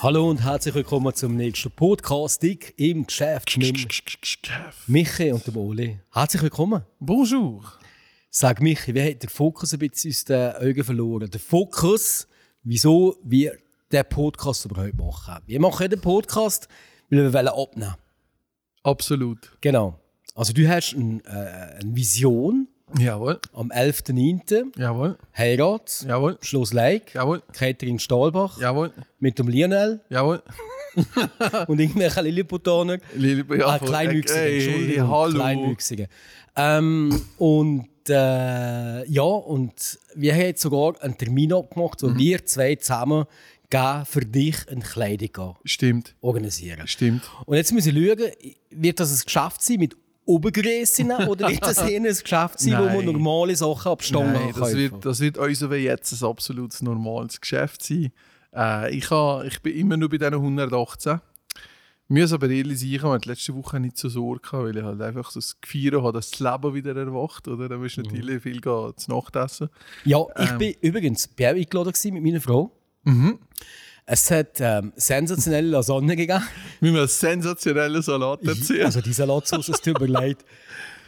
Hallo und herzlich willkommen zum nächsten Podcasting im Geschäft mit Michi und dem Oli. Herzlich willkommen. Bonjour. Sag Michi, wie hat der Fokus ein bisschen aus den Augen verloren? Der Fokus, wieso wir den Podcast überhaupt machen. Wir machen den Podcast, weil wir wollen abnehmen Absolut. Genau. Also du hast ein, äh, eine Vision Jawohl. am 11.09. Jawohl. Heirat, Jawohl. Schloss Leik, Jawohl. Catering Stahlbach Jawohl. mit dem Lionel Jawohl. und irgendwelchen Lilliputaner. Liebe Ah, Kleinwüchsige, Hey, Entschuldigung. hallo. Kleinwüchsige. Ähm, und äh, ja, und wir haben jetzt sogar einen Termin abgemacht, Mhm. wo wir zwei zusammen gehen für dich eine Kleidung Stimmt. organisieren. Stimmt. Und jetzt müssen wir schauen, wird das ein Geschäft sein mit Obergrössen oder wird das eher ein Geschäft sein, wo man normale Sachen ab Stangen Nein, das kaufen wird, das wird unser wie jetzt ein absolut normales Geschäft sein. Äh, ich, ha, ich bin immer nur bei diesen 118. Ich muss aber ehrlich sein, ich hatte letzte Woche nicht so Sorge, weil ich halt einfach so das Gefühl habe, dass das Leben wieder erwacht. Oder? Da musst du natürlich viel gehen, zu Nacht essen. Ja, ich Ähm. bin übrigens bei euch eingeladen mit meiner Frau. Mhm. Es hat ähm, sensationelle Lasagne gegeben. Wir müssen einen sensationellen Salat erzählen. Also die Salatsauce, mir leid.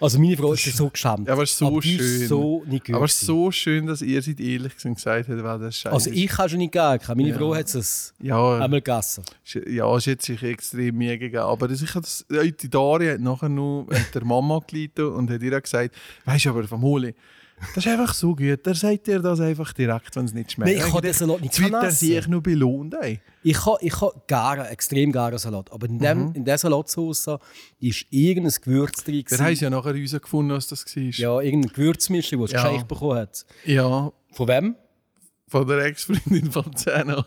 Also meine Frau ist so geschämt. Ja, aber es ist so ist schön. so nicht Aber es ist so schön, dass ihr seid ehrlich gesagt habt, weil das scheiße Also ich kann schon nicht gehen. Meine Ja. Frau hat es Ja, einmal gegessen. ist- ja, es hat sich extrem Mühe gegeben. Aber ich das, die Daria hat nachher mit der Mama gelitten und hat ihr gesagt, weißt du aber, vom Holi, das ist einfach so gut. Der sagt dir das einfach direkt, wenn es nicht schmeckt. Nein, ich kann den Salat nicht Jetzt wird er essen. sich nur belohnt. Ey. Ich habe ich ha gerne, extrem gerne Salat. Aber in, dem, Mhm. in dieser Salatsauce ist irgendein Gewürz drin. Gewesen. haben ja nachher herausgefunden, was das war. Ja, irgendein Gewürzmischung, das es Ja. geschenkt bekommen hat. ja Von wem? Von der Ex-Freundin von Zeno.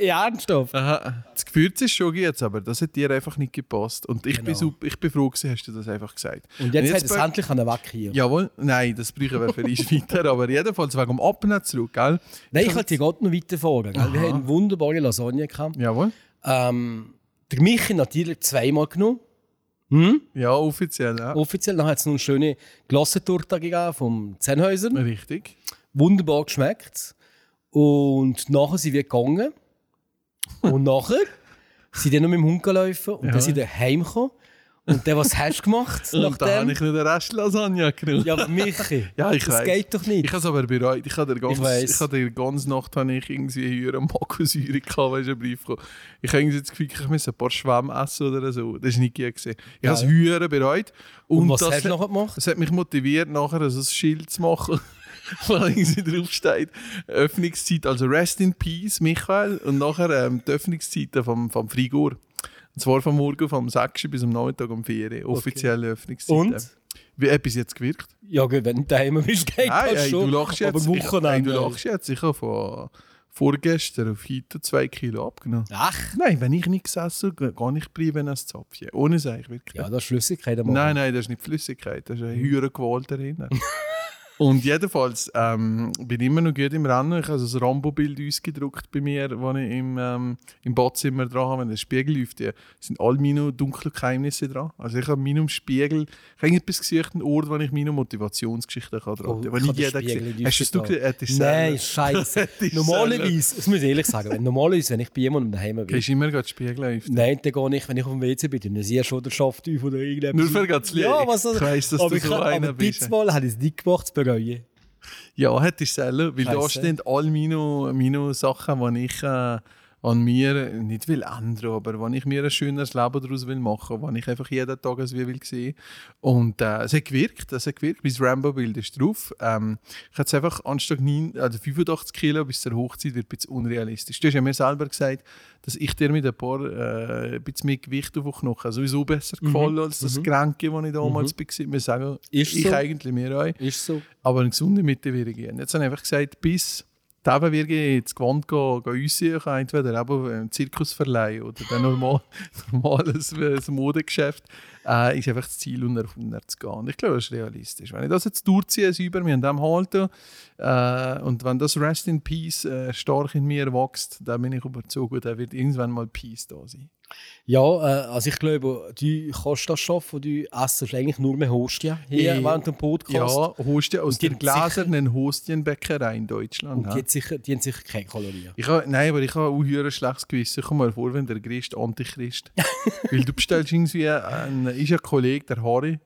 ja, ernsthaft. Aha. Das Gewürz ist schon gut, aber das hat dir einfach nicht gepasst. Und ich, bin, Genau. super, ich bin froh gewesen, hast du das einfach gesagt. Und jetzt, hat es endlich einen weg hier. Jawohl, nein, das brauchen wir für uns weiter, aber jedenfalls wegen dem Abnehmen zurück, gell? Nein, ich wollte dir gerade noch weiter fahren. Gell? Wir haben eine wunderbare Lasagne gehabt. Jawohl. Ähm, der Michi natürlich zweimal genommen. Hm? Ja, offiziell, ja. Offiziell. Dann hat es noch eine schöne Glassentorte gegeben vom Zennhäuser. Richtig. Wunderbar geschmeckt. Und nachher sind wir gegangen. Und nachher sind wir noch mit dem Hund gelaufen. Und Ja. dann sind wir heimgekommen. Und dann, was hast du gemacht? Und da habe nachdem? ich noch den Rest Lasagne genommen. Ja, aber Michi, Ja, ich das weiss. geht doch nicht. Ich habe es aber bereut. Ich habe die ganze, weiss. ich habe die ganze Nacht habe ich irgendwie höhere Magensäure gehabt, weil ich einen Brief bekommen. Ich habe irgendwie das Gefühl, ich müsse ein paar Schwämme essen oder so. Das war nicht gut. Gewesen. Ich habe es höher bereut. Und, was das hast du hat- nachher gemacht? Das hat mich motiviert, nachher so ein Schild zu machen, wo irgendwie draufsteht, Öffnungszeit, also Rest in Peace, Michael, und nachher ähm, die Öffnungszeiten vom, vom Frigor. Und zwar vom Morgen vom 6. bis am Nachmittag um 4 Uhr, offizielle Öffnungszeiten. Und? Wie hat bis jetzt gewirkt? Ja, gut, wenn du daheim bist, geht Nein, das ey, schon. du lachst jetzt. Aber Ich, ey, Wochenende. du lachst jetzt. Ich habe von vorgestern auf heute 2 Kilo abgenommen. Ach, Nein, wenn ich nichts esse, gar nicht bleiben als Zapfchen. Ohne Seich, wirklich. ja, das ist Flüssigkeit. am Nein, Abend. nein, das ist nicht Flüssigkeit, das ist eine höhere Qual darin. Und jedenfalls ähm, bin ich immer noch gut im Rennen. Ich habe also ein Rambo-Bild ausgedruckt bei mir, das ich im, ähm, im Badzimmer dran habe. Wenn der Spiegel läuft, ja, sind all meine dunklen Geheimnisse dran. Also ich habe meinem Spiegel, ich habe etwas gesucht, einen Ort, wo ich meine Motivationsgeschichten kann dran Oh, ich nicht den jeder gesehen. Hast du nicht gesehen? Nein, scheiße. Normalerweise, das muss ich ehrlich sagen, wenn, normalerweise, wenn ich bei jemandem daheim bin, Gehst du immer gerade den Spiegel auf? nein, dann gehe ich, wenn ich auf dem WC bin, dann sehe ich schon der Schaft auf oder irgendetwas. Nur für ganz lieb. Ja, was Ich weiss, dass aber du ich so kann- einer aber bist. diesmal habe ich es nicht gemacht, bereuen. Ja, hättest du selber, weil da Scheisse. stehen all meine, meine Sachen, die ich äh, an mir nicht will ändern, aber wenn ich mir ein schöneres Leben daraus will machen, wenn ich einfach jeden Tag es wie will sehen. Und äh, es hat gewirkt, es hat gewirkt, mein Rambo-Bild ist drauf. Ähm, ich hatte es einfach anstatt 9, also 85 Kilo bis zur Hochzeit wird ein bisschen unrealistisch. Du hast ja mir selber gesagt, dass ich dir mit ein paar äh, ein bisschen mehr Gewicht auf den Knochen sowieso besser gefallen als das Kränke, das ich damals war. Wir sagen, Ist ich so. eigentlich mir auch. Ist so. Aber eine gesunde Mitte wäre gehen. Jetzt habe ich einfach gesagt, bis eben wirklich ins Gewand gehen, gehen kann, entweder eben im Zirkusverleih oder dann normal, normales äh, Modegeschäft, äh, ist einfach das Ziel, unter 100 zu gehen. Und ich glaube, das ist realistisch. Wenn ich das jetzt durchziehe, über mir an dem halten, äh, und wenn das Rest in Peace äh, stark in mir wächst, dann bin ich überzeugt, dann wird irgendwann mal Peace da sein. Ja, äh, also ich glaube, du kannst das schaffen, du essst eigentlich nur mehr Hostien hier Ich- während dem Podcast. Ja, Hostien aus sicher- gläsernen Hostienbäckerei in Deutschland. Und ja. die, hat sicher, die haben sicher keine Kalorien. Ich ha, nein, aber ich habe auch ein schlechtes Gewissen. Komm mal vor, wenn der Christ Antichrist. Weil du bestellst irgendwie, ein, ist ein Kollege, der Harry,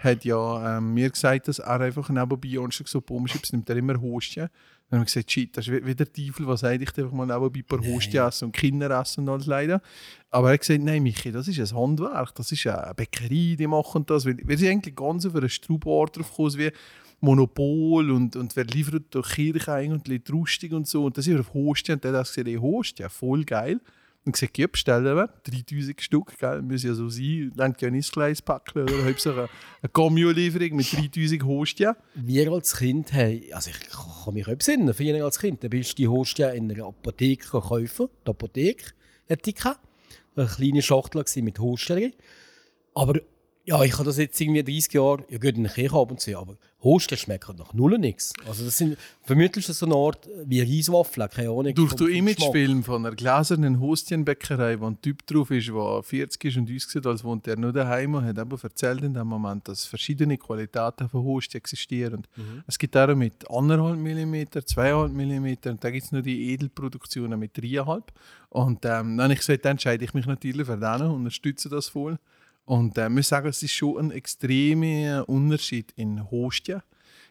hat ja ähm, mir gesagt, dass er einfach nebenbei anstatt so Pommes nimmt er immer Hostien. Dann haben wir gesagt, shit, das ist wie der Teufel, was sage ich einfach mal nebenbei ein paar Hostien essen und Kinder essen und alles leider. Aber er hat gesagt, nein Michi, das ist ein Handwerk, das ist eine Bäckerei, die machen das. Weil wir sind eigentlich ganz auf einen Strubart drauf gekommen, wie Monopol und, und wer liefert durch Kirche ein und rustig und so. Und das ist auf Hostien und der hat gesagt, ey, Hostien, voll geil. Und gesagt, ja, bestellen wir 3000 Stück, gell, muss ja so sein. Lenkt ja nicht gleich packen oder Hauptsache eine, eine Cameo-Lieferung mit 3000 Hostien. Wir als Kind haben, also ich kann mich auch besinnen, für als Kind, da bist du die Hostia in einer Apotheke kaufen. Die Apotheke hatte ich. Eine kleine Schachtel mit Hostien. Aber ja, ich habe das jetzt irgendwie 30 Jahre, ja gut, in der Kirche ab und zu, aber Hostien schmecken nach null nichts. Also das sind, vermutlich ist das so eine Art wie Reiswaffeln, keine Ahnung. Durch den Imagefilm von einer gläsernen Hostienbäckerei, wo ein Typ drauf ist, der 40 ist und uns sieht, als wohnt er nur daheim und hat eben erzählt in dem Moment, dass verschiedene Qualitäten von Hostien existieren. Und Es gibt auch mit 1,5 mm, 2,5 mm und dann gibt es noch die Edelproduktionen mit 3,5 Und ähm, dann ich gesagt, dann entscheide ich mich natürlich für den und unterstütze das voll. Und äh, ich muss sagen, es ist schon ein extremer Unterschied in Hostien.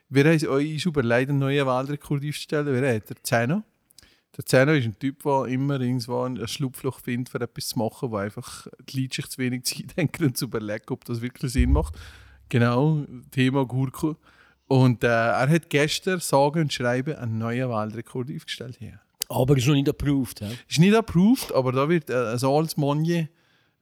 Wir haben uns überlegt, einen neuen Weltrekord aufzustellen. Wir haben den Zeno. Der Zeno ist ein Typ, der immer irgendwo ein Schlupfloch findet, für etwas zu machen, wo einfach die Leute sich zu wenig Zeit denken und zu überlegen, ob das wirklich Sinn macht. Genau, Thema Gurke. Und äh, er hat gestern sage und schreibe einen neuen Weltrekord aufgestellt. Hier. Aber ist noch nicht approved. He? Ist nicht approved, aber da wird äh, ein altes Monje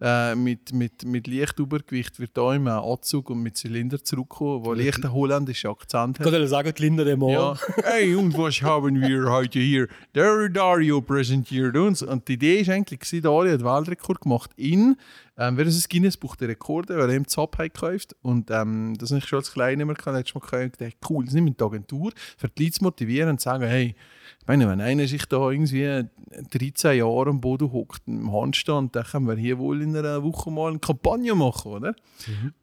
äh, mit, mit, mit Lichtübergewicht wird da im Anzug und mit Zylinder zurückkommen, wo leicht einen holländischen Akzent hat. Ich kann sagen, die Linda dem Ja. Hey, und was haben wir heute hier? Der Dario präsentiert uns. Und die Idee ist eigentlich, gewesen, Dario hat Weltrekord gemacht in, ähm, ist das Guinness Buch der Rekorde, weil er im Zap gekauft. Und ähm, das habe ich schon als Kleiner immer gehabt, du mal gedacht, cool, das nimmt mit die Agentur, für die Leute zu motivieren und zu sagen, hey, ich meine, wenn einer sich da irgendwie 13 Jahre am Boden hockt, im Handstand, dann können wir hier wohl in einer Woche mal eine Kampagne machen, oder?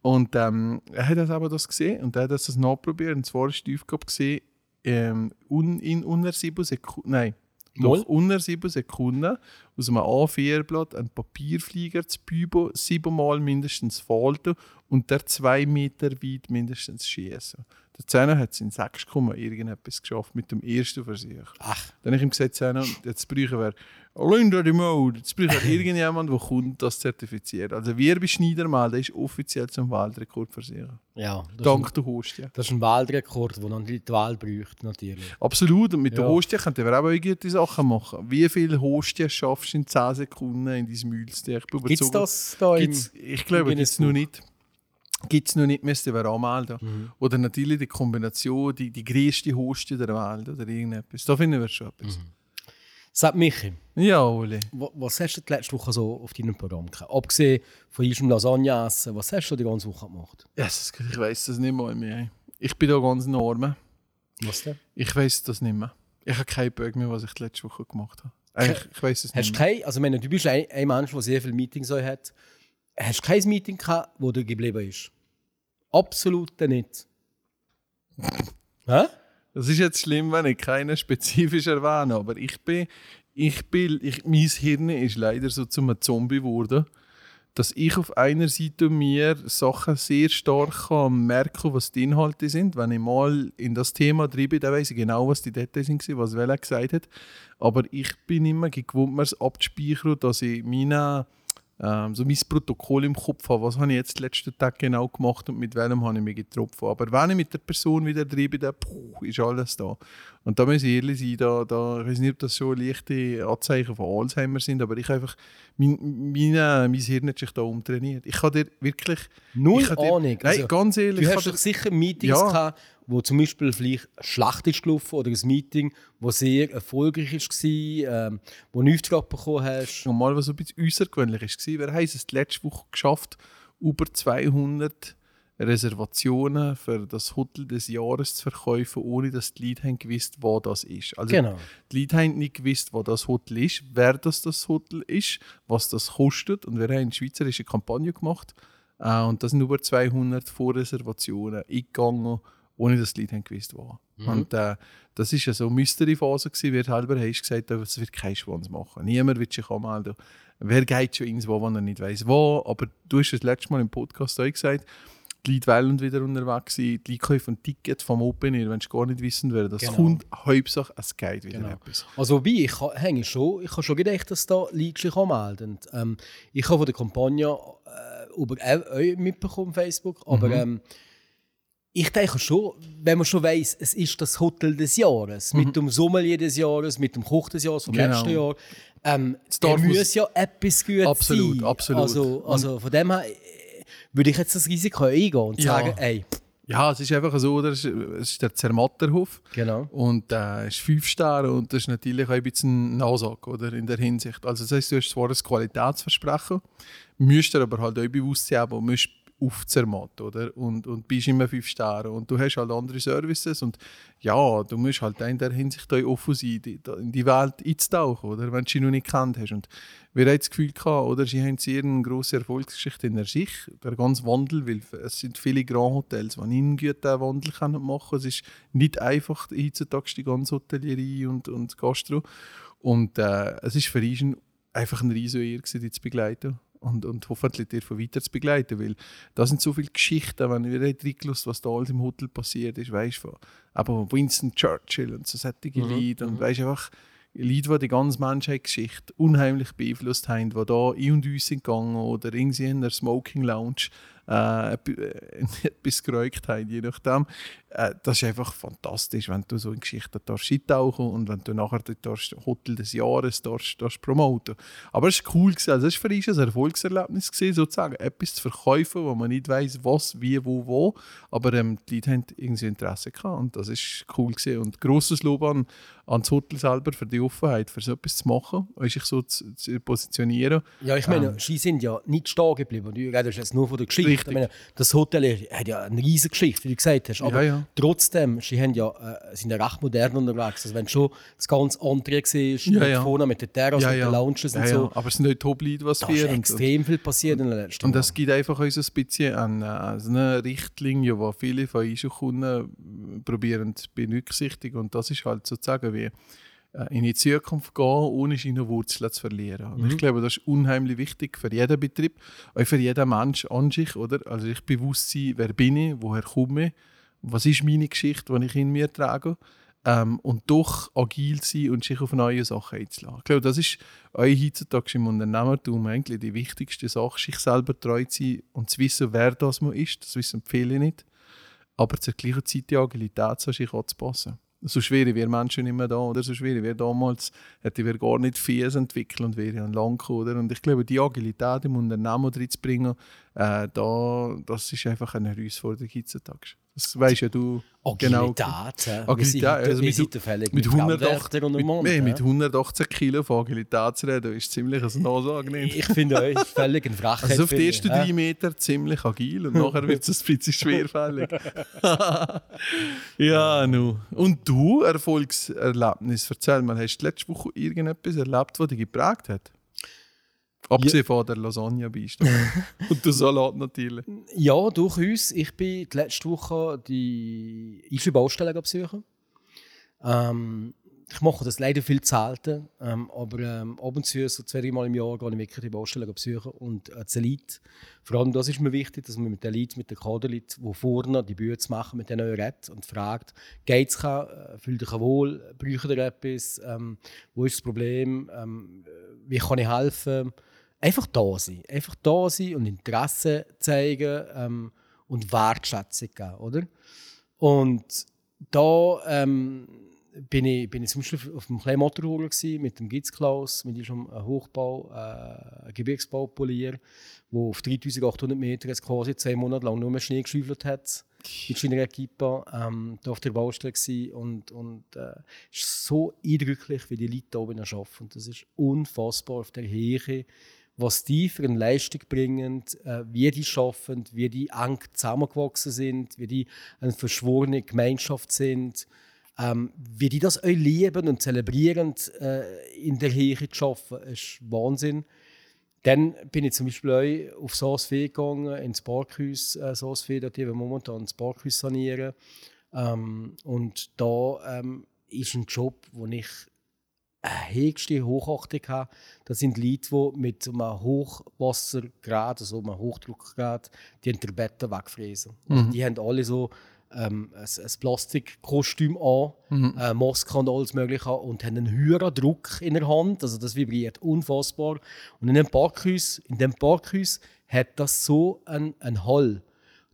Und ähm, er hat das aber das gesehen und er hat das nachprobiert. Und zwar ist die Aufgabe gesehen, ähm, un, in unter sieben Sekunden, nein, Mal? doch unter sieben Sekunden aus einem A4-Blatt einen Papierflieger zu büben, siebenmal mindestens falten und der zwei Meter weit mindestens schießen. Der Zehner hat es in 6, irgendetwas geschafft mit dem ersten Versuch. Ach, Dann habe ich ihm gesagt, Zehner, jetzt brauchen wir Linda die Mode, jetzt brauchen wir irgendjemand, der kommt, das zertifiziert. Also wir bei Schneidermal, der ist offiziell zum Weltrekord versuchen. ja. Das ist, Dank der Hostie. das ist ein Weltrekord, den dann die Wahl bräuchte, natürlich. Absolut, und mit der Ja. Hostie könnten wir auch gute Sachen machen. Wie viele Hostien schaffst du in 10 Sekunden in dein Mühlstein? Ich bin Gibt es das da. Gibt's, ich glaube, gibt es noch nicht. Gibt es noch nicht, müssten wir anmelden. Mhm. Oder natürlich die Kombination, die, die größte Hostie der Welt oder irgendetwas. Da finden wir schon etwas. Mhm. Sag Michi, Ja, Oli. wa- was hast du die letzte Woche so auf deinem Programm gehabt? Abgesehen von diesem Lasagne essen, was hast du die ganze Woche gemacht? Jesus, ich weiß das nicht mal mehr. Ich bin da ganz enorm. Was denn? Ich weiß das nicht mehr. Ich habe keine Bögen mehr, was ich die letzte Woche gemacht habe. Eigentlich, ich weiß es Hast du nicht mehr. kein, also meine, du bist ein, ein Mensch, der sehr viele Meetings hat. Hast du kein Meeting gehabt, wo dir geblieben ist? Absolut nicht. Hä? Das ist jetzt schlimm, wenn ich keinen spezifisch erwähne, aber ich bin, ich bin, ich, mein Hirn ist leider so zum Zombie geworden, dass ich auf einer Seite mir Sachen sehr stark kann merken, was die Inhalte sind. Wenn ich mal in das Thema drin bin, dann weiß ich genau, was die Details sind, was Welle gesagt hat. Aber ich bin immer gewohnt, mir es abzuspeichern, dass ich meine ähm, so mein Protokoll im Kopf habe, was habe ich jetzt den letzten Tag genau gemacht und mit welchem habe ich mich getroffen. Aber wenn ich mit der Person wieder drin bin, dann puh, ist alles da. Und da muss ich ehrlich sein, da, da, ich weiß nicht, ob das schon leichte Anzeichen von Alzheimer sind, aber ich einfach, mein, meine, mein Hirn hat sich da umtrainiert. Ich kann dir wirklich... Null ich dir, Ahnung. Nein, Also, ganz ehrlich. Du hast doch sicher Meetings Ja. gehabt, wo zum Beispiel vielleicht eine Schlacht ist gelaufen oder ein Meeting, das sehr erfolgreich war, ähm, wo du nichts bekommen hast. Und mal, was ein bisschen außergewöhnlich war, wir haben es letzte Woche geschafft, über 200 Reservationen für das Hotel des Jahres zu verkaufen, ohne dass die Leute haben gewusst, wo das ist. Also Genau. die Leute haben nicht gewusst, wo das Hotel ist, wer das, das Hotel ist, was das kostet. Und wir haben eine schweizerische Kampagne gemacht. Äh, und da sind über 200 Vorreservationen eingegangen, ohne dass die Leute haben gewusst, wo. Und äh, das war ja so eine Mystery-Phase, gewesen, wie du halber hast gesagt, es wird kein Schwanz machen. Niemand wird sich anmelden. Wer geht schon irgendwo, wo er nicht weiß wo. Aber du hast das letzte Mal im Podcast auch gesagt, die Leute wollen wieder unterwegs sein, die Leute kaufen ein Ticket vom Open Air, wenn sie gar nicht wissen, wer das Genau. kommt. Hauptsache, es geht wieder Genau. etwas. Also wie, ich hänge schon, ich habe schon gedacht, dass da Leute sich anmelden. Ähm, ich habe von der Kampagne äh, über euch mitbekommen auf Facebook, aber Mhm. ähm, ich denke schon, wenn man schon weiß, es ist das Hotel des Jahres, mit dem Sommelier des Jahres, mit dem Koch des Jahres vom Mhm. Genau. letzten Jahr, ähm, da muss- ja etwas gut Absolut, sein. absolut. Also, also von dem her äh, würde ich jetzt das Risiko eingehen und Ja. sagen, ey, Ja, es ist einfach so, oder? es ist- der Zermatterhof. genau. Und äh, es ist fünf Sterne und das ist natürlich auch ein bisschen eine Ansage oder, in der Hinsicht. Also das heisst, du hast zwar ein Qualitätsversprechen, müsst dir aber halt auch bewusst sein, aber musst auf Zermatt, oder? Und, und bist immer fünf Sterne und du hast halt andere Services und ja, du musst halt in der Hinsicht offen sein, in die Welt einzutauchen, oder? Wenn du sie noch nicht kennt hast. Und wir haben das Gefühl gehabt, oder? Sie haben sehr eine grosse Erfolgsgeschichte in der sich, der ganze Wandel, weil es sind viele Grand Hotels, die ihnen gut den Wandel machen können. Es ist nicht einfach heutzutage die ganze Hotellerie und, und Gastro. Und äh, es ist für ein- einfach ein riesen Ehre, gewesen, die zu begleiten. Und, und hoffentlich dir von weiter zu begleiten, weil da sind so viele Geschichten, wenn wir reingelust was da alles im Hotel passiert ist, weißt du, von aber Winston Churchill und so solche Leute und weißt einfach Leute, die die ganze Menschheitsgeschichte unheimlich beeinflusst haben, die da in und aus sind gegangen oder irgendwie in der Smoking Lounge äh, etwas- äh, geräugt haben, je nachdem. Äh, das ist einfach fantastisch, wenn du so in Geschichten eintauchen und wenn du nachher darfst, Hotel des Jahres darfst, darfst promoten. Aber es war cool, gewesen. also es war für uns ein Erfolgserlebnis, gewesen, sozusagen, etwas zu verkaufen, wo man nicht weiß, was, wie, wo, wo, aber ähm, die Leute haben irgendwie Interesse gehabt und das ist cool gewesen. und grosses Lob an, an das Hotel selber für die Offenheit, für so etwas zu machen, und sich so zu, zu positionieren. Ja, ich meine, sie sind ja nicht stehen geblieben. Du redest jetzt nur von der Geschichte. Richtig. Ich meine, das Hotel hat ja eine riesige Geschichte, wie du gesagt hast. Aber Ja, ja. trotzdem, sie haben ja, äh, sind ja recht modern unterwegs. Also wenn schon das ganze andere siehst, Ja, mit ja. vorne mit den Terrassen, mit den Lounges ja, und ja. so, Aber es sind nicht Top-Leute, was da wir ist und- und- extrem viel passiert in den letzten Und es Jahren. gibt einfach uns ein bisschen an, äh, so eine Richtlinie, die viele von unseren Kunden äh, probieren zu berücksichtigen. Und das ist halt sozusagen wie in die Zukunft gehen, ohne seine Wurzeln zu verlieren. Und ich glaube, das ist unheimlich wichtig für jeden Betrieb, auch für jeden Mensch an sich. Oder? Also ich bewusst sein, wer bin ich, woher komme ich, was ist meine Geschichte, die ich in mir trage. Ähm, und doch agil sein und sich auf neue Sachen einzulassen. Ich glaube, das ist auch heutzutage im Unternehmertum eigentlich die wichtigste Sache, sich selber treu zu sein und zu wissen, wer das man ist. Das wissen viele nicht. Aber zur gleichen Zeit die Agilität zu sich anzupassen. So schwierig wir Menschen nicht mehr da, oder? So schwierig wir damals, hätte wir gar nicht Fies entwickelt und wäre an lang gekommen, oder? Und ich glaube, die Agilität im Unternehmen reinzubringen, äh, da, das ist einfach eine Herausforderung heutzutage. Das weisst ja du genau. Agilität. äh, Agilität, also mit, mit, mit 108, Feldwärter und mit, Mann, nee, ja. mit 118 Kilo von Agilität zu reden, ist ziemlich ein Ansage nicht. Ich finde euch völlig eine Frechheit. Also auf die ersten drei. Meter ziemlich agil und nachher wird es ein bisschen schwerfällig. ja, nu. Und du, Erfolgserlebnis, erzähl mal, hast du letzte Woche irgendetwas erlebt, was dich geprägt hat? Abgesehen von der Lasagne-Beistand. und der Salat natürlich. Ja, durchaus. Ich bin die letzte Woche die IFI Baustelle besuchen. Ähm, ich mache das leider viel zu selten, ähm, aber ähm, ab und zu, so zwei, drei Mal im Jahr, gehe ich wirklich die Baustelle besuchen und äh, die Elite. Vor allem das ist mir wichtig, dass man mit der Elite, mit den Kaderleuten, die vorne die Bühne machen, mit denen redet und fragt, geht es äh, fühlt euch wohl, braucht ihr etwas, ähm, wo ist das Problem, ähm, wie kann ich helfen? Einfach da sein. Einfach da sein und Interesse zeigen ähm, und Wertschätzung geben, oder? Und da ähm, bin, ich, bin ich zum Beispiel auf einem kleinen gewesen, mit dem Gitzklaus, mit diesem Hochbau, äh, Gebirgsbaupolier, wo auf 3800 Meter jetzt quasi zehn Monate lang nur mehr Schnee geschüffelt hat. mit seiner Equipe ähm, auf der Baustelle und, und äh, ist so eindrücklich, wie die Leute da oben arbeiten. Das ist unfassbar auf der Höhe, was die für eine Leistung bringen, äh, wie die schaffen, wie die eng zusammengewachsen sind, wie die eine verschworene Gemeinschaft sind, ähm, wie die das auch lieben und zelebrieren, äh, in der Höhe zu arbeiten, ist Wahnsinn. Dann bin ich zum Beispiel auch auf Saasfee gegangen, ins Parkhaus äh, Saasfee, dort wir momentan das Parkhaus sanieren. Ähm, und da ähm, ist ein Job, wo ich höchste Hochachtung habe. Das sind Leute, die mit einem Hochwassergrad, also einem Hochdruckgrad, die den Betten wegfräsen. Also die haben alle so ähm, ein, ein Plastikkostüm an, Mhm. äh, Maske und alles mögliche an und haben einen höheren Druck in der Hand, also das vibriert unfassbar. Und in dem Parkhaus, in dem Parkhaus hat das so einen, einen Hall.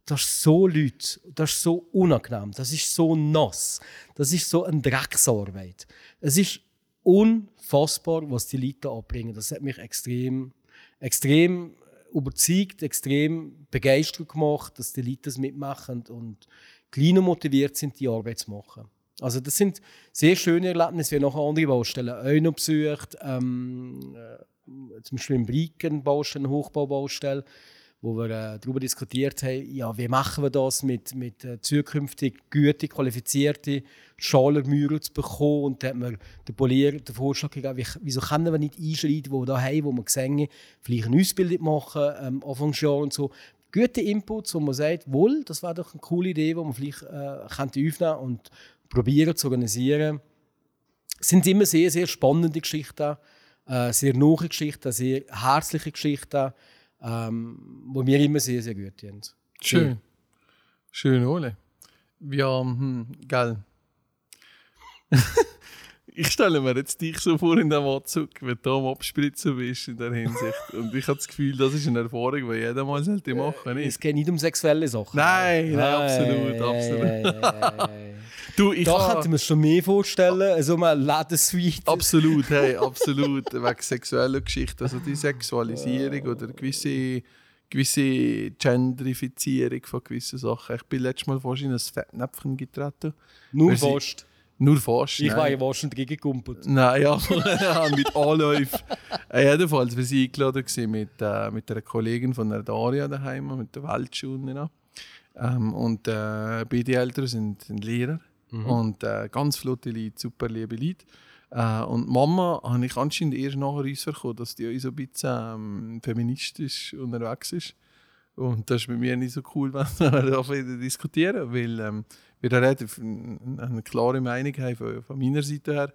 Das ist so laut, das ist so unangenehm, das ist so nass, das ist so eine Drecksarbeit. Es ist unfassbar, was die Leute da abbringen. Das hat mich extrem, extrem überzeugt, extrem begeistert gemacht, dass die Leute das mitmachen und klein und motiviert sind, die Arbeit zu machen. Also das sind sehr schöne Erlebnisse. Wir haben noch andere Baustellen auch noch besucht. Ähm, äh, zum Beispiel in Briken Baustelle, eine Hochbaubaustelle, wo wir äh, darüber diskutiert haben, ja, wie machen wir das mit, mit äh, zukünftig gute, qualifizierte Schalermührer zu bekommen. Und da hat mir der Polier den Vorschlag gegeben, wie, wieso können wir nicht einschreiten, wo wir da haben, wo wir sehen, vielleicht eine Ausbildung machen, ähm, Anfangsjahr und so. Gute Inputs, wo man sagt, wohl, das wäre doch eine coole Idee, die man vielleicht äh, könnte aufnehmen und probieren zu organisieren. Es sind immer sehr, sehr spannende Geschichten, äh, sehr nahe Geschichten, sehr herzliche Geschichten, ähm, wo wir immer sehr, sehr gut haben. Schön. Schön, Ole. Ja, hm, geil. ich stelle mir jetzt dich so vor in dem Anzug, wenn du am Abspritzen bist in der Hinsicht. Und ich habe das Gefühl, das ist eine Erfahrung, die jeder mal sollte machen Es nicht? geht nicht um sexuelle Sachen. Nein, nein, absolut, absolut. Du, ich da könnte man es schon mehr vorstellen, also eine Ladensuite. Absolut, hey, absolut. Wegen sexueller Geschichte. Also die Sexualisierung oder gewisse, gewisse Gendrifizierung von gewissen Sachen. Ich bin letztes Mal fast in ein Fettnäpfchen getreten. Nur fast. Nur fast. Ich nein. war ja wahrscheinlich dagegen gekumpelt. Nein, ja, mit Anläufen. Äh, jedenfalls, wir waren eingeladen mit, äh, mit einer Kollegin von der Daria daheim, mit der Weltschule. Ähm, und äh, beide Eltern sind, sind Lehrer. Und äh, ganz flotte Leute, super liebe Leute. Äh, und Mama habe ich anscheinend erst nachher rausgekommen, dass die so ein bisschen ähm, feministisch unterwegs ist. Und das ist bei mir nicht so cool, wenn wir darüber diskutieren, weil ähm, wir relativ eine, klare Meinung haben von, von meiner Seite her.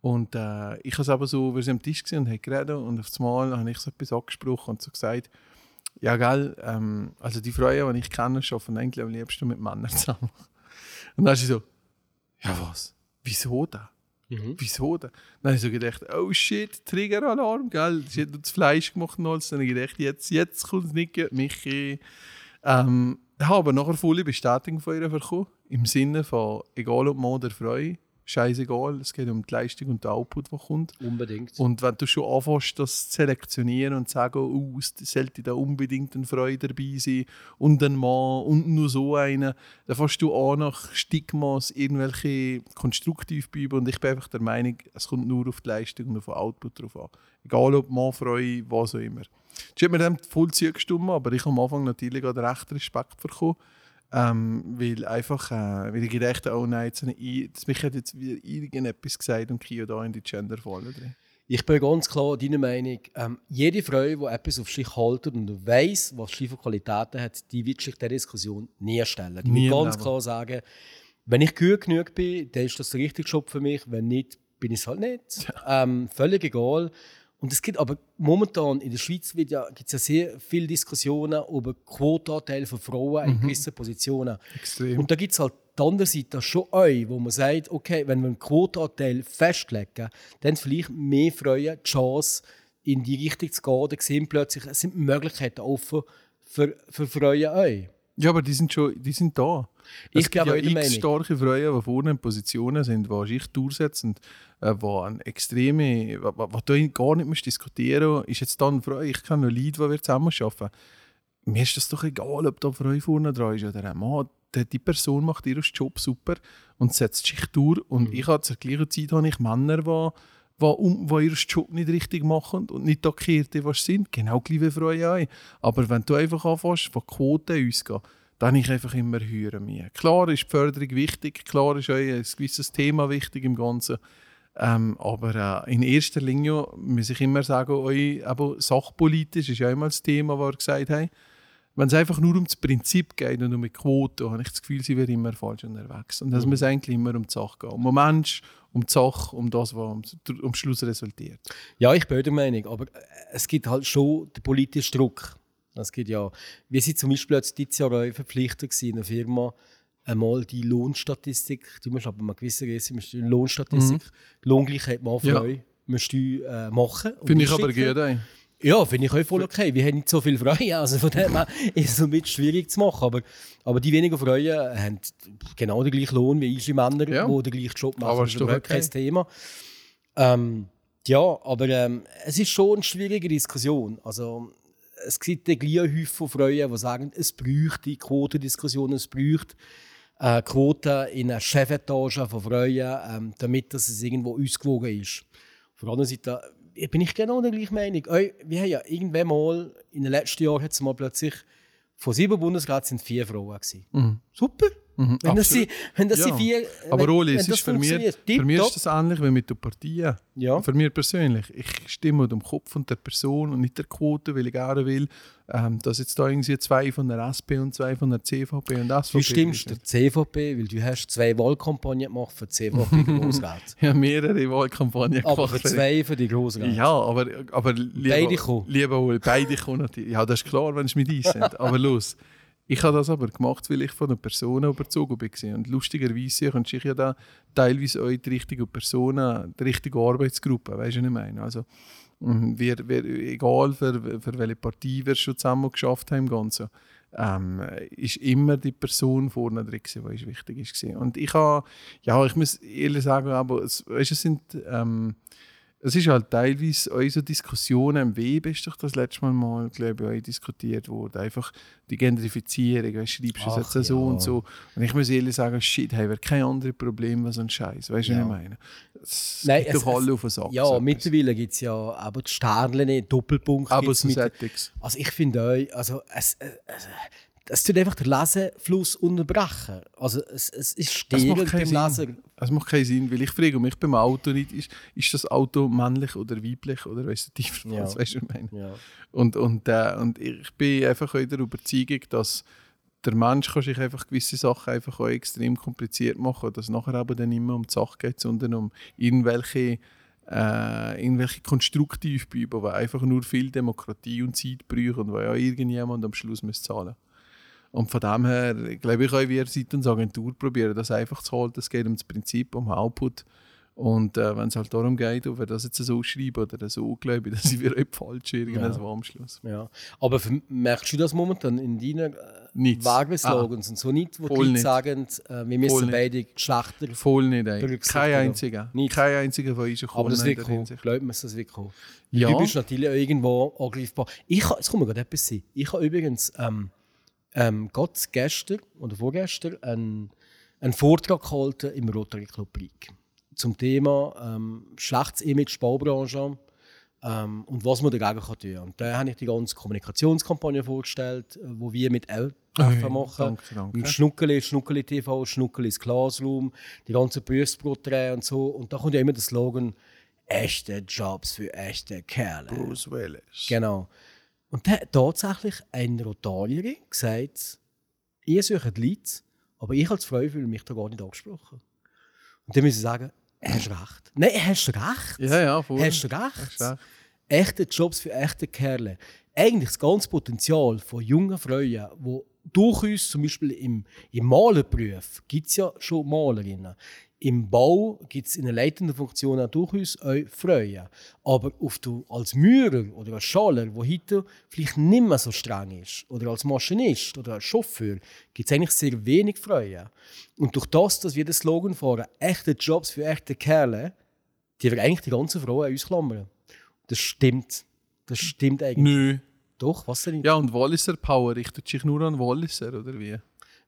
Und äh, ich habe es aber so, wir sind am Tisch und haben geredet und auf einmal habe ich so etwas angesprochen und so gesagt, ja gell, ähm, also die Frauen, die ich kenne, arbeiten eigentlich am liebsten mit Männern zusammen. Und dann ist sie so, ja was, wieso da? Wieso da? Dann habe ich so gedacht, oh shit, Triggeralarm, gell? Das hat das Fleisch gemacht und alles. Dann habe ich gedacht, jetzt, jetzt kommt es nicht, Michi. Ähm, ich habe aber nachher volle Bestätigung von ihr bekommen. Im Sinne von, egal ob Mann oder Frau, scheißegal, es geht um die Leistung und den Output, der kommt. Unbedingt. Und wenn du schon anfängst, das zu selektionieren und zu sagen, oh, es sollte da unbedingt eine Frau dabei sein und ein Mann und nur so einer, dann fängst du an nach Stigmas irgendwelche konstruktiv bleiben und ich bin einfach der Meinung, es kommt nur auf die Leistung und auf den Output drauf an. Egal ob Mann, Frau, was auch immer. Ich habe mir dem voll zugestimmt, aber ich habe am Anfang natürlich auch recht Respekt bekommen. Ähm, weil einfach, äh, weil ich gedacht habe, oh nein, jetzt, habe ich, jetzt, mich hat jetzt wieder irgendetwas gesagt und Kio da in die Genderfalle drin. Ich bin ganz klar deiner Meinung, ähm, jede Frau, die etwas auf sich hält und weiss, was sie für Qualitäten hat, die wird sich der Diskussion nie stellen. Ich Nie will im ganz klar sagen, wenn ich gut genug bin, dann ist das der richtige Job für mich. Wenn nicht, bin ich es halt nicht. Ähm, völlig egal. Und es gibt aber momentan in der Schweiz wird ja, gibt es ja sehr viele Diskussionen über Quotanteil von Frauen in gewissen Positionen. Extrem. Und da gibt es halt die andere Seite schon euch, wo man sagt, okay, wenn wir einen Quotanteil festlegen, dann vielleicht mehr Frauen die Chance, in die Richtung zu gehen. Dann sehen plötzlich, es sind Möglichkeiten offen für, für Frauen euch. Ja, aber die sind schon, die sind da. Ich Es gibt glaube ja x starke Frauen, die vorne in Positionen sind, die sich durchsetzen, äh, die eine extreme, was, du gar nicht musst diskutieren ist jetzt dann Frau, ich kenne noch Leute, die wir zusammen arbeiten. Mir ist das doch egal, ob da eine Frau vorne dran ist oder ein Mann. die, die Person macht ihren Job super und setzt sich durch. Und Mhm. ich habe zur gleichen Zeit habe ich Männer, die die, ihren Job nicht richtig machen und nicht Taktierte, was sind. Genau gleich wie auch. Aber wenn du einfach anfängst, von Quoten ausgehen, dann ich einfach immer höher mir. Klar ist die Förderung wichtig, klar ist auch ein gewisses Thema wichtig im Ganzen. Ähm, aber äh, in erster Linie muss ich immer sagen, euch, aber sachpolitisch ist ja immer das Thema, was wir gesagt haben. Wenn es einfach nur um das Prinzip geht und um die Quote, habe ich das Gefühl, sie wäre immer falsch unterwegs. Und es muss eigentlich immer um die Sache gehen. Um den Mensch, um die Sache, um das, was am, am Schluss resultiert. Ja, ich bin der Meinung, aber äh, es gibt halt schon den politischen Druck. Es gibt ja, wir sind zum Beispiel jetzt dieses Jahr auch verpflichtet gewesen, in einer Firma, einmal die Lohnstatistik, du musst aber mal gewissen musst du die Lohnstatistik, Lohngleichheit Mann Ja. Frau, musst du äh, machen. Finde ich aber gut. ey. Ja, finde ich auch voll okay. Wir haben nicht so viele Frauen, also von dem her ist es ein bisschen schwierig zu machen. Aber, aber die wenigen Frauen haben genau den gleichen Lohn wie unsere Männer, Ja. die den gleichen Job machen. Aber das ist überhaupt okay. kein Thema. Ähm, ja, aber ähm, es ist schon eine schwierige Diskussion. Also, es gibt den gleichen von Frauen, die sagen, es bräuchte Quotendiskussionen, es bräuchte äh, Quoten in einer Chefetage von Frauen, ähm, damit dass es irgendwo ausgewogen ist. Auf der anderen Seite bin ich genau der gleichen Meinung. Wir haben ja irgendwann mal, in den letzten Jahren hat es mal plötzlich, von sieben Bundesräten sind vier Frauen gewesen. Super. Wenn das, sie, wenn das Ja. sie vier, Aber wenn, Oli, wenn es das ist für, mich, für mich ist das ähnlich wie mit den Partien. Ja. Für mich persönlich. Ich stimme dem Kopf und der Person und nicht der Quote, weil ich gerne will, ähm, dass jetzt da irgendwie zwei von der SP und zwei von der CVP und SVP Du stimmst der CVP, weil du hast zwei Wahlkampagnen gemacht für die CVP. Ich habe mehrere Wahlkampagnen aber gemacht. zwei für die Großrat. Ja, aber, aber lieber, Beide kommen. Lieber wohl, beide kommen natürlich. Ja, das ist klar, wenn es mit uns sind. Aber los. Ich habe das aber gemacht, weil ich von einer Person überzogen bin. Und lustigerweise kannst du ja da teilweise auch die richtige Person, die richtige Arbeitsgruppe, weißt du, was ich meine? Also, mm, wir, wir, egal für, für welche Partie wir schon zusammen geschafft haben Ganzen, ähm, ist immer die Person vorne drin, die wichtig gewesen. Und ich habe, ja, ich muss ehrlich sagen, aber es, weißt, es sind, ähm, es ist halt teilweise auch so Diskussionen im Web ist doch das letzte Mal mal, glaube ich, auch diskutiert worden. Einfach die Gentrifizierung, weißt, schreibst du es jetzt so ja. und so. Und ich muss ehrlich sagen, shit, haben wir kein anderes Problem als ein Scheiß. Weißt du, Ja. was ich meine? Es Nein, geht es- doch alle es- auf den Sack. Ja, so mittlerweile gibt es ja aber die Sterne nicht, Doppelpunkt. Aber so. Also ich finde auch, also es, äh, es, es tut einfach den Lesefluss unterbrechen. Also es, es ist Es macht beim. Sinn. Es macht keinen Sinn, weil ich frage mich beim Auto nicht, ist, ist das Auto männlich oder weiblich oder weißt du, tiefer Ja. was, weißt du, ich meine? Ja. Und, und, äh, und ich bin einfach auch der Überzeugung, dass der Mensch kann sich einfach gewisse Sachen einfach auch extrem kompliziert machen dass nachher aber dann immer um die Sache geht, sondern um irgendwelche, äh, irgendwelche Konstruktive bleiben, die einfach nur viel Demokratie und Zeit brauchen und wo ja irgendjemand am Schluss muss zahlen Und von dem her glaube ich auch, wir seitens Agentur probieren das einfach zu halten. Es geht um das Prinzip, um Output. Und äh, wenn es halt darum geht, ob wir das jetzt so schreiben oder so, glaube ich, sind wir auch falsch irgendwas Ja. am Schluss. Ja. Aber für, merkst du das momentan in deinen äh, Nichts. Werbeslogans und so nicht, wo die Voll Leute nicht. sagen, äh, wir müssen beide Geschlechter. Voll nicht, ey. Kein einziger. Nicht. Kein einziger von uns ist Aber das wird kommen. Glaubt mir, dass das wird kommen. Ja. Du bist natürlich irgendwo angreifbar. Ich es kommt mir gerade etwas sein. Ich habe übrigens ähm, ähm, Gott gestern oder vorgestern einen, einen Vortrag gehalten im Rotary Club Brieg zum Thema ähm, schlechtes Image Baubranche ähm, und was man dagegen kann tun kann. Und da habe ich die ganze Kommunikationskampagne vorgestellt, äh, wo wir mit LTF Hey, machen. danke, danke. Mit Schnuckeli, Schnuckeli TV, Schnuckelis Classroom, die ganzen Berufsporträts und so. Und da kommt ja immer der Slogan «Echte Jobs für echte Kerle». Bruce Willis. Genau. Und da hat tatsächlich ein Rotarier gesagt, ihr sucht Leute, aber ich als Frau fühle mich da gar nicht angesprochen. Und dann müssen sie sagen, hast recht. Nein, hast recht. Ja, ja, voll. Hast recht. Hast recht. Echte Jobs für echte Kerle. Eigentlich das ganze Potenzial von jungen Frauen, die durchaus zum Beispiel im, im Malerberuf gibt es ja schon Malerinnen. Im Bau gibt es in der leitenden Funktion auch durchaus auch Frauen. Aber auf du, als Maurer oder als Schaler, der heute vielleicht nicht mehr so streng ist, oder als Maschinist oder als Chauffeur, gibt es eigentlich sehr wenig Frauen. Und durch das, dass wir den Slogan fahren, echte Jobs für echte Kerle, die wir eigentlich die ganzen Frauen ausklammern. Das stimmt. Das stimmt eigentlich. Nö. Doch, was denn? Ja, und Walliser Power richtet sich nur an Walliser, oder wie?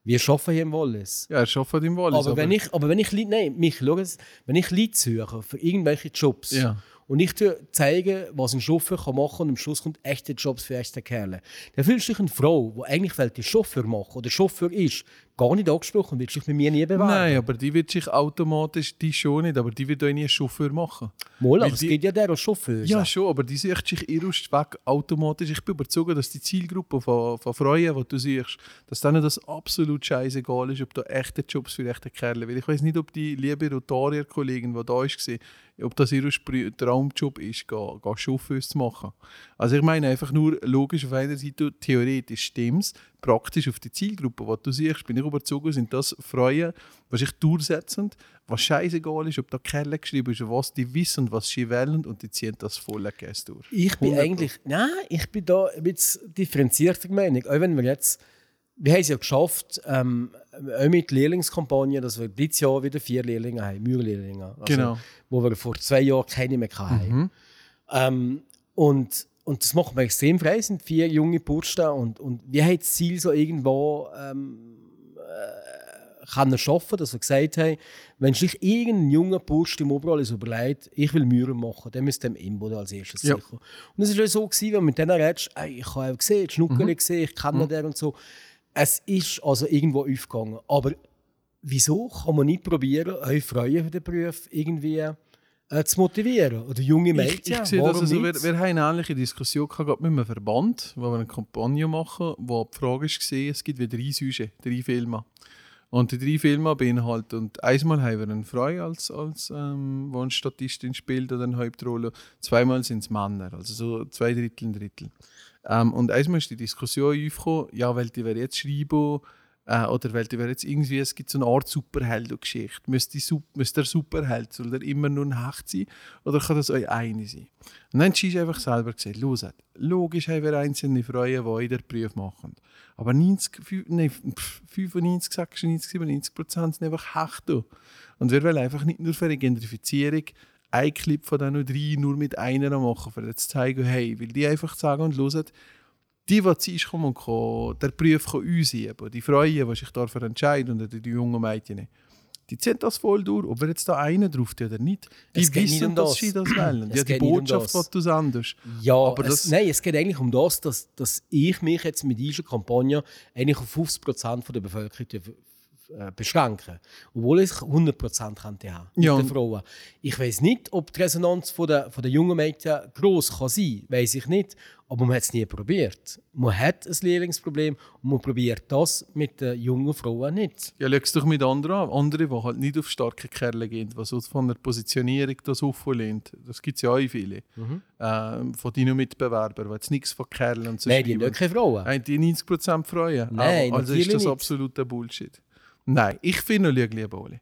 Wir arbeiten hier im Wallis. Ja, er arbeitet im Wallis. Aber, wenn ich, aber wenn ich Leute, nein, mich, schau wenn ich Leute suche für irgendwelche Jobs Ja. und ich zeige, was ein Chauffeur kann machen und am Schluss kommt echte Jobs für echte Kerle, dann fühlst du dich eine Frau, die eigentlich die Chauffeur machen oder Chauffeur ist, gar nicht angesprochen und wird sich mit mir nie bewerben. Nein, aber die wird sich automatisch, die schon nicht, aber die wird auch nie einen Chauffeur machen. Mal, aber es gibt ja der, der Chauffeur Ja, sagt. schon, aber die sucht sich ihr Weg automatisch. Ich bin überzeugt, dass die Zielgruppe von, von Frauen, die du siehst, dass denen das absolut scheißegal ist, ob da echte Jobs für echte Kerle Weil ich weiß nicht, ob die liebe Rotarier-Kollegin, die da war, ob das ihr Traumjob ist, ga Chauffeurs zu machen. Also ich meine einfach nur, logisch auf einer Seite, theoretisch stimmt praktisch auf die Zielgruppe, die du siehst, bin ich überzeugt, sind das Frauen, die sich durchsetzen, was scheißegal ist, ob da Kerle geschrieben ist, was die wissen, was sie wollen und die ziehen das volle Gas durch. Ich bin 100%. eigentlich, nein, ich bin da ein bisschen differenzierter Meinung. Auch wenn wir jetzt, wir haben es ja geschafft, ähm, auch mit Lehrlingskampagnen, dass wir dieses Jahr wieder vier Lehrlinge haben, Mührlehrlinge. Also, Genau. Wo wir vor zwei Jahren keine mehr hatten. Ähm, und, und das macht mir extrem frei, es sind vier junge Burschen und, und wir haben das Ziel so irgendwo ähm, äh, können schaffen, dass wir gesagt haben, wenn sich irgendein junger Bursch im Oberall überlegt, ich will Mühren machen, dann müsste dem Imbo als erstes Ja. sicher. Und es war so, gewesen, wenn man mit denen redest, ey, ich habe auch gesehen, Schnuckeli Mhm. gesehen, ich kenne den und so. Es ist also irgendwo aufgegangen. Aber wieso kann man nicht probieren, eure Freunde für den Beruf irgendwie äh, zu motivieren? Oder junge Ich, Mädchen? ich sehe das also, wir, wir haben eine ähnliche Diskussion gehabt gerade mit einem Verband, wo wir eine Kampagne machen, wo die Frage ist, gewesen, es gibt wieder drei Süße, drei Filme. Und die drei Filme beinhalten, und einmal haben wir einen Frau als, als ähm, wo eine Statistin spielt oder eine Hauptrolle, zweimal sind es Männer, also so zwei Drittel, ein Drittel. Ähm, und einmal ist die Diskussion aufgekommen, ja, weil die wir jetzt schreiben, äh, oder weil wir jetzt irgendwie, es gibt so eine Art Superheldengeschichte. Müsste, die müsste der Superheld, soll der immer nur ein Hecht sein, oder kann das euch eine sein? Und dann hast du einfach selber gesagt, hört, logisch haben wir einzelne Frauen, die in der Prüf machen. Aber 90, fü- nein, pff, 95, 96, 97 Prozent sind einfach Hechte. Und wir wollen einfach nicht nur für eine Gentrifizierung einen Clip von diesen drei nur mit einer machen, jetzt zu zeigen, hey, weil die einfach sagen und hören, die, die zu uns kommen und der Beruf kann ausüben, die Freuen, die sich dafür entscheiden, oder die jungen Mädchen, die ziehen das voll durch, ob wir jetzt da einen drauf tun oder nicht. Die Es wissen, um dass das. sie das wollen. Es Ja, die um Botschaft, das. die du sendest. Ja, Aber es, das- nein, es geht eigentlich um das, dass, dass ich mich jetzt mit dieser Kampagne eigentlich auf 50% von der Bevölkerung äh, beschränke. Obwohl ich 100% könnte haben mit Ja, den Frauen. Ich weiß nicht, ob die Resonanz von der, von der jungen Mädchen gross kann sein kann. Weiß ich nicht. Aber man hat es nie probiert. Man hat ein Lehrlingsproblem und man probiert das mit den jungen Frauen nicht. Ja, schau es doch mit anderen an. Andere, die halt nicht auf starke Kerle gehen, die so von der Positionierung das auflehnt. Das gibt es ja auch viele. Mhm. Ähm, von deinen Mitbewerbern, die jetzt nichts von Kerlen und so Nein, die haben keine Frauen. Haben die 90% freuen? Nein, also ist das absoluter Bullshit. Nein, ich finde, schau, lieber Oli,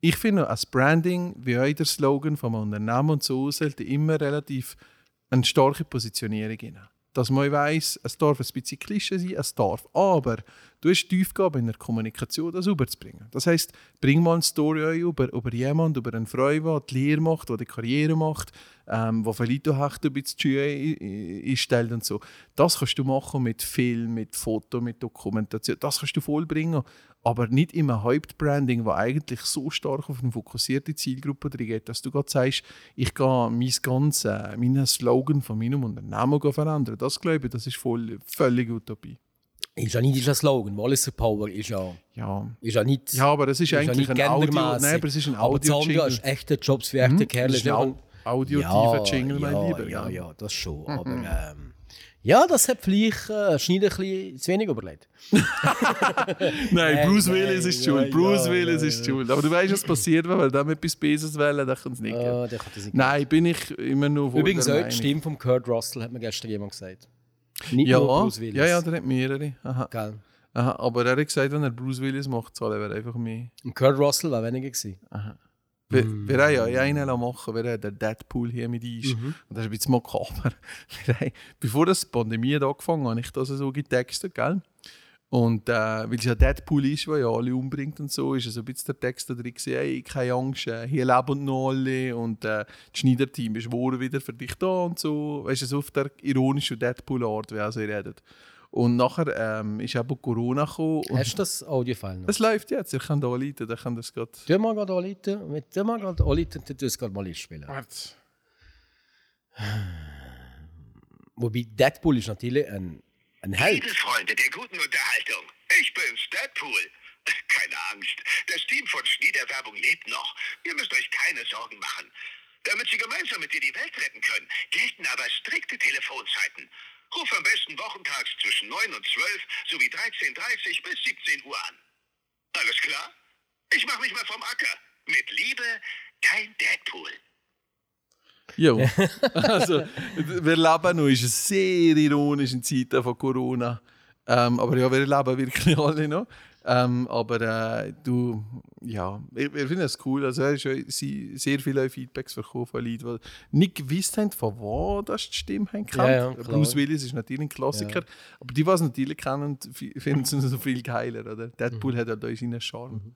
ich finde, als Branding, wie auch der Slogan vom Unternehmen und so, sollte immer relativ eine starke Positionierung rein. Dass man weiss, es darf ein bisschen Klischee sein, es darf. Aber du hast die Aufgabe in der Kommunikation, das rüberzubringen. Das heisst, bring mal eine Story über, über jemanden, über einen Freund, der die Lehre macht, der die Karriere macht, ähm, der vielleicht auch echt ein bisschen einstellt und so. Das kannst du machen mit Film, mit Foto, mit Dokumentation. Das kannst du vollbringen. Aber nicht immer Hyped-Branding, das eigentlich so stark auf eine fokussierte Zielgruppe drin geht, dass du gerade sagst, ich gehe mein ganzes, meinen Slogan von meinem Unternehmen verändern. Das glaube ich, das ist voll, völlig Utopie. Ist ja nicht dieser Slogan. Walliser Power ist ja, Ja. ist ja nicht. ja, aber es ist, ja eigentlich nicht ein Audio... Nein, aber es ist ein Aber das andere Audio-Jingle. ist echte Jobs für echte Kerle. Das ist ein Ja, Au- audiotiver Jingle, mein ja, Lieber. Ja, ja, das schon. Mhm. Aber ähm, ja, das hat vielleicht äh, Schneider ein bisschen zu wenig überlegt. Nein, Bruce Willis ist ja, schuld. Bruce ja, Willis ja, ist schuld. Aber du weißt, was passiert, wenn wir dem etwas Besseres wählen, dann kann es nicht das nicht Nein, bin ich immer nur voll Übrigens auch die. Stimme von Kurt Russell, hat mir gestern jemand gesagt. Nicht Ja, nur Bruce Willis. ja, ja, der hat mehrere. Aha. Gell? Aha. Aber er hat gesagt, wenn er Bruce Willis macht, zahlen wir einfach mehr. Und Kurt Russell war weniger gewesen. Wir, Mm. wir haben ja einen machen, wir haben den Deadpool hier mit uns. Mhm. Und das ist ein bisschen makaber. Haben- Bevor das die Pandemie hat angefangen hat, habe ich das so getextet, gell? Und äh, weil es ja Deadpool ist, der ja alle umbringt und so, ist so ein bisschen der Text da drin gewesen, hey, keine Angst, äh, hier leben noch alle und äh, das Schneiderteam ist wohl wieder für dich da und so. Weißt du, so auf der ironischen Deadpool-Art, wie er so redet. Und nachher ähm, ist eben Corona gekommen. Hast du das Audiofile noch? es läuft jetzt, ich kann da anrufen, dann kann das gerade... Tu mal gerade anrufen. Mit tu mal gerade anrufen, dann tu es gerade mal einspielen. Wobei Deadpool ist natürlich ein, ein Held. Liebe Freunde der guten Unterhaltung, ich bin's, Deadpool. Keine Angst, das Team von Schniederwerbung lebt noch. Ihr müsst euch keine Sorgen machen. Damit Sie gemeinsam mit dir die Welt retten können, gelten aber strikte Telefonzeiten. Ruf am besten wochentags zwischen 9 und 12 sowie 13.30 bis 17 Uhr an. Alles klar? Ich mach mich mal vom Acker. Mit Liebe, dein Deadpool. Ja, also wir leben noch in sehr ironischen Zeiten von Corona. Ähm, aber ja, wir leben wirklich alle noch. Ähm, aber äh, du, ja, wir, wir finden es cool. Also, ja sie- sehr viele Feedbacks bekommen von Leuten, die nicht gewusst haben, von wo das die Stimme haben Ja, ja. Bruce Willis ist natürlich ein Klassiker. Aber die, die es natürlich kennen, fi- finden es so viel geiler. Oder? Mhm. Deadpool hat halt auch seinen Charme.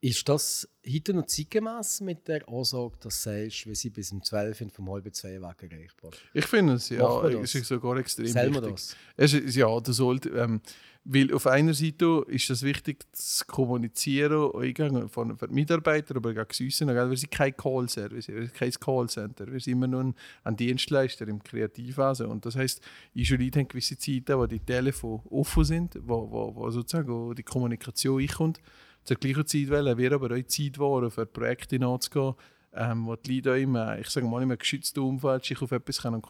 Ist das heute noch zeitgemäß mit der Ansage, dass du sagst, wir sind bis um 12 und vom halb zwei weg erreichbar? Ich finde es, ja, das? es ist sogar extrem wir wichtig. das? Es ist, ja, du sollst, ähm, weil auf einer Seite ist es wichtig zu kommunizieren, auch von, den Mitarbeitern, aber uns. gell? Wir sind kein Call-Service, wir sind kein Callcenter, wir sind immer nur ein, Dienstleister im Kreativwesen. Und das heisst, ich schon haben gewisse Zeiten, wo die Telefone offen sind, wo, wo, wo sozusagen die Kommunikation einkommt. Zur gleichen Zeit wollen wir aber auch Zeit wahren, für Projekte nachzugehen, ähm, wo die Leute auch im, äh, ich sage mal, in geschützten Umfeld sich auf etwas können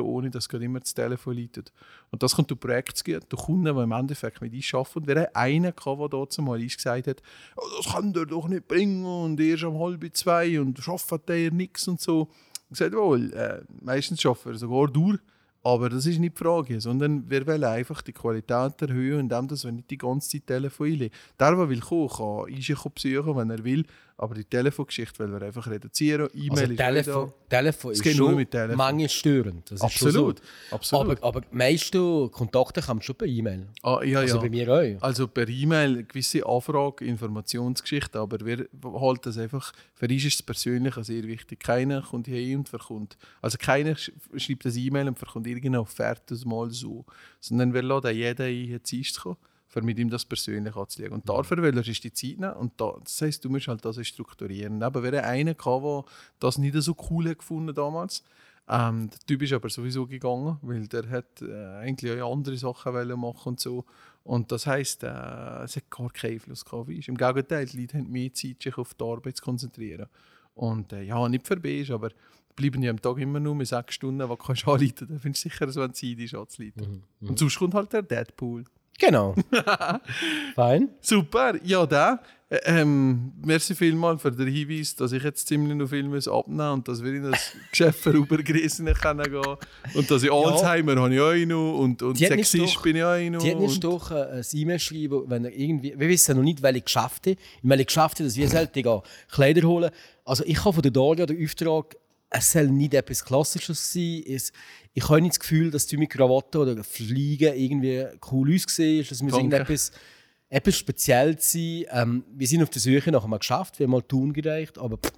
ohne dass gerade immer das Telefon leitet. Und das kommt durch Projekte zu gehen, durch Kunden, die im Endeffekt mit uns arbeiten. Und wir einen gehabt, der dort mal uns gesagt hat, «Oh, das kann der doch nicht bringen und erst um halb zwei und schafft der nichts und so. Ich sagte, wohl, äh, meistens schaffen wir sogar durch. Aber das ist nicht die Frage, sondern wir wollen einfach die Qualität erhöhen, indem dass wir nicht die ganze Zeit Telefon einlegen. Der, der will kommen, kann kommen besuchen, wenn er will, aber die Telefongeschichte wollen wir einfach reduzieren. E-Mail Also ist Telefon, Telefon Es ist geht nur schon mit Telefon. manchmal störend. Das ist Absolut, so. absolut. Aber, aber die meisten Kontakte kommen schon per E-Mail. Ah, ja, Also ja. bei mir auch. Also per E-Mail gewisse Anfrage, Informationsgeschichten, aber wir halten das einfach, für uns ist es persönlich sehr wichtig. Keiner kommt hier und verkommt, also keiner sch- schreibt das E-Mail und verkommt irgendeine Offerte mal so, sondern wir laden jeden ein, uns zu kommen, für mit ihm das persönlich anzulegen. Und dafür will er sich die Zeit nehmen und da, das heisst, du musst halt das strukturieren. Aber wir hatten einen, gehabt, der das nicht so cool hat gefunden damals ähm, der Typ ist aber sowieso gegangen, weil der hat äh, eigentlich auch andere Sachen machen und so. Und das heisst, äh, es hat gar keinen Einfluss gehabt. Im Gegenteil, die Leute haben mehr Zeit, sich auf die Arbeit zu konzentrieren. Und äh, ja, nicht vorbei ist, aber bleiben ja am Tag immer nur mit sechs Stunden, die kannst du anrufen. Dann findest du sicher, dass wenn Zeit ist, anzuleiten. Und sonst kommt halt der Deadpool. Genau. Fein. Super, ja, da. Äh, Ähm, merci vielmals für den Hinweis, dass ich jetzt ziemlich noch viel muss abnehmen und dass wir in das Geschäft vorübergerissen können gehen. Und dass ich Alzheimer habe ich auch noch und, und Sexist doch- bin ich auch noch. Die hat nicht doch äh, ein E-Mail schreiben, wenn er irgendwie. Wir wissen noch nicht, welche Geschäfte. In welche Geschäfte, dass wir sollten gehen, Kleider holen. Also ich habe von der Daria den Auftrag, es soll nicht etwas Klassisches sein. Es, ich habe nicht das Gefühl, dass du mit Krawatte oder Fliegen irgendwie cool aussehen. Es muss irgendetwas etwas Spezielles sein. Ähm, wir sind auf der Suche nach einem Geschäft, wir haben mal Tun gereicht, aber pff,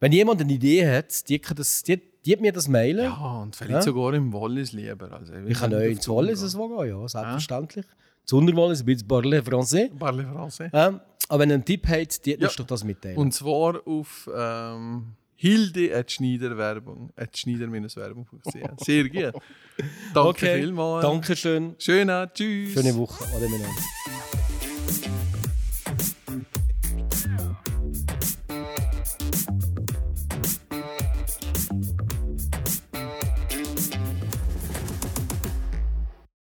wenn jemand eine Idee hat, die, kann das, die, die hat mir das mailen. Ja, und vielleicht Ja. sogar im Wallis lieber. Also, Ich kann auch ins Wallis es gehen, ja, selbstverständlich. Das Unterwallis, ein bisschen Parler Français. Parle français. Ähm, aber wenn ihr einen Tipp habt, die Ja. musst du doch das mitteilen. Und zwar auf ähm, hilde at schneider-werbung, at schneider-werbung.ch. Sehr gut. Danke okay, vielmals. danke schön. Schönen Tschüss. Schöne Woche. Ade miteinander.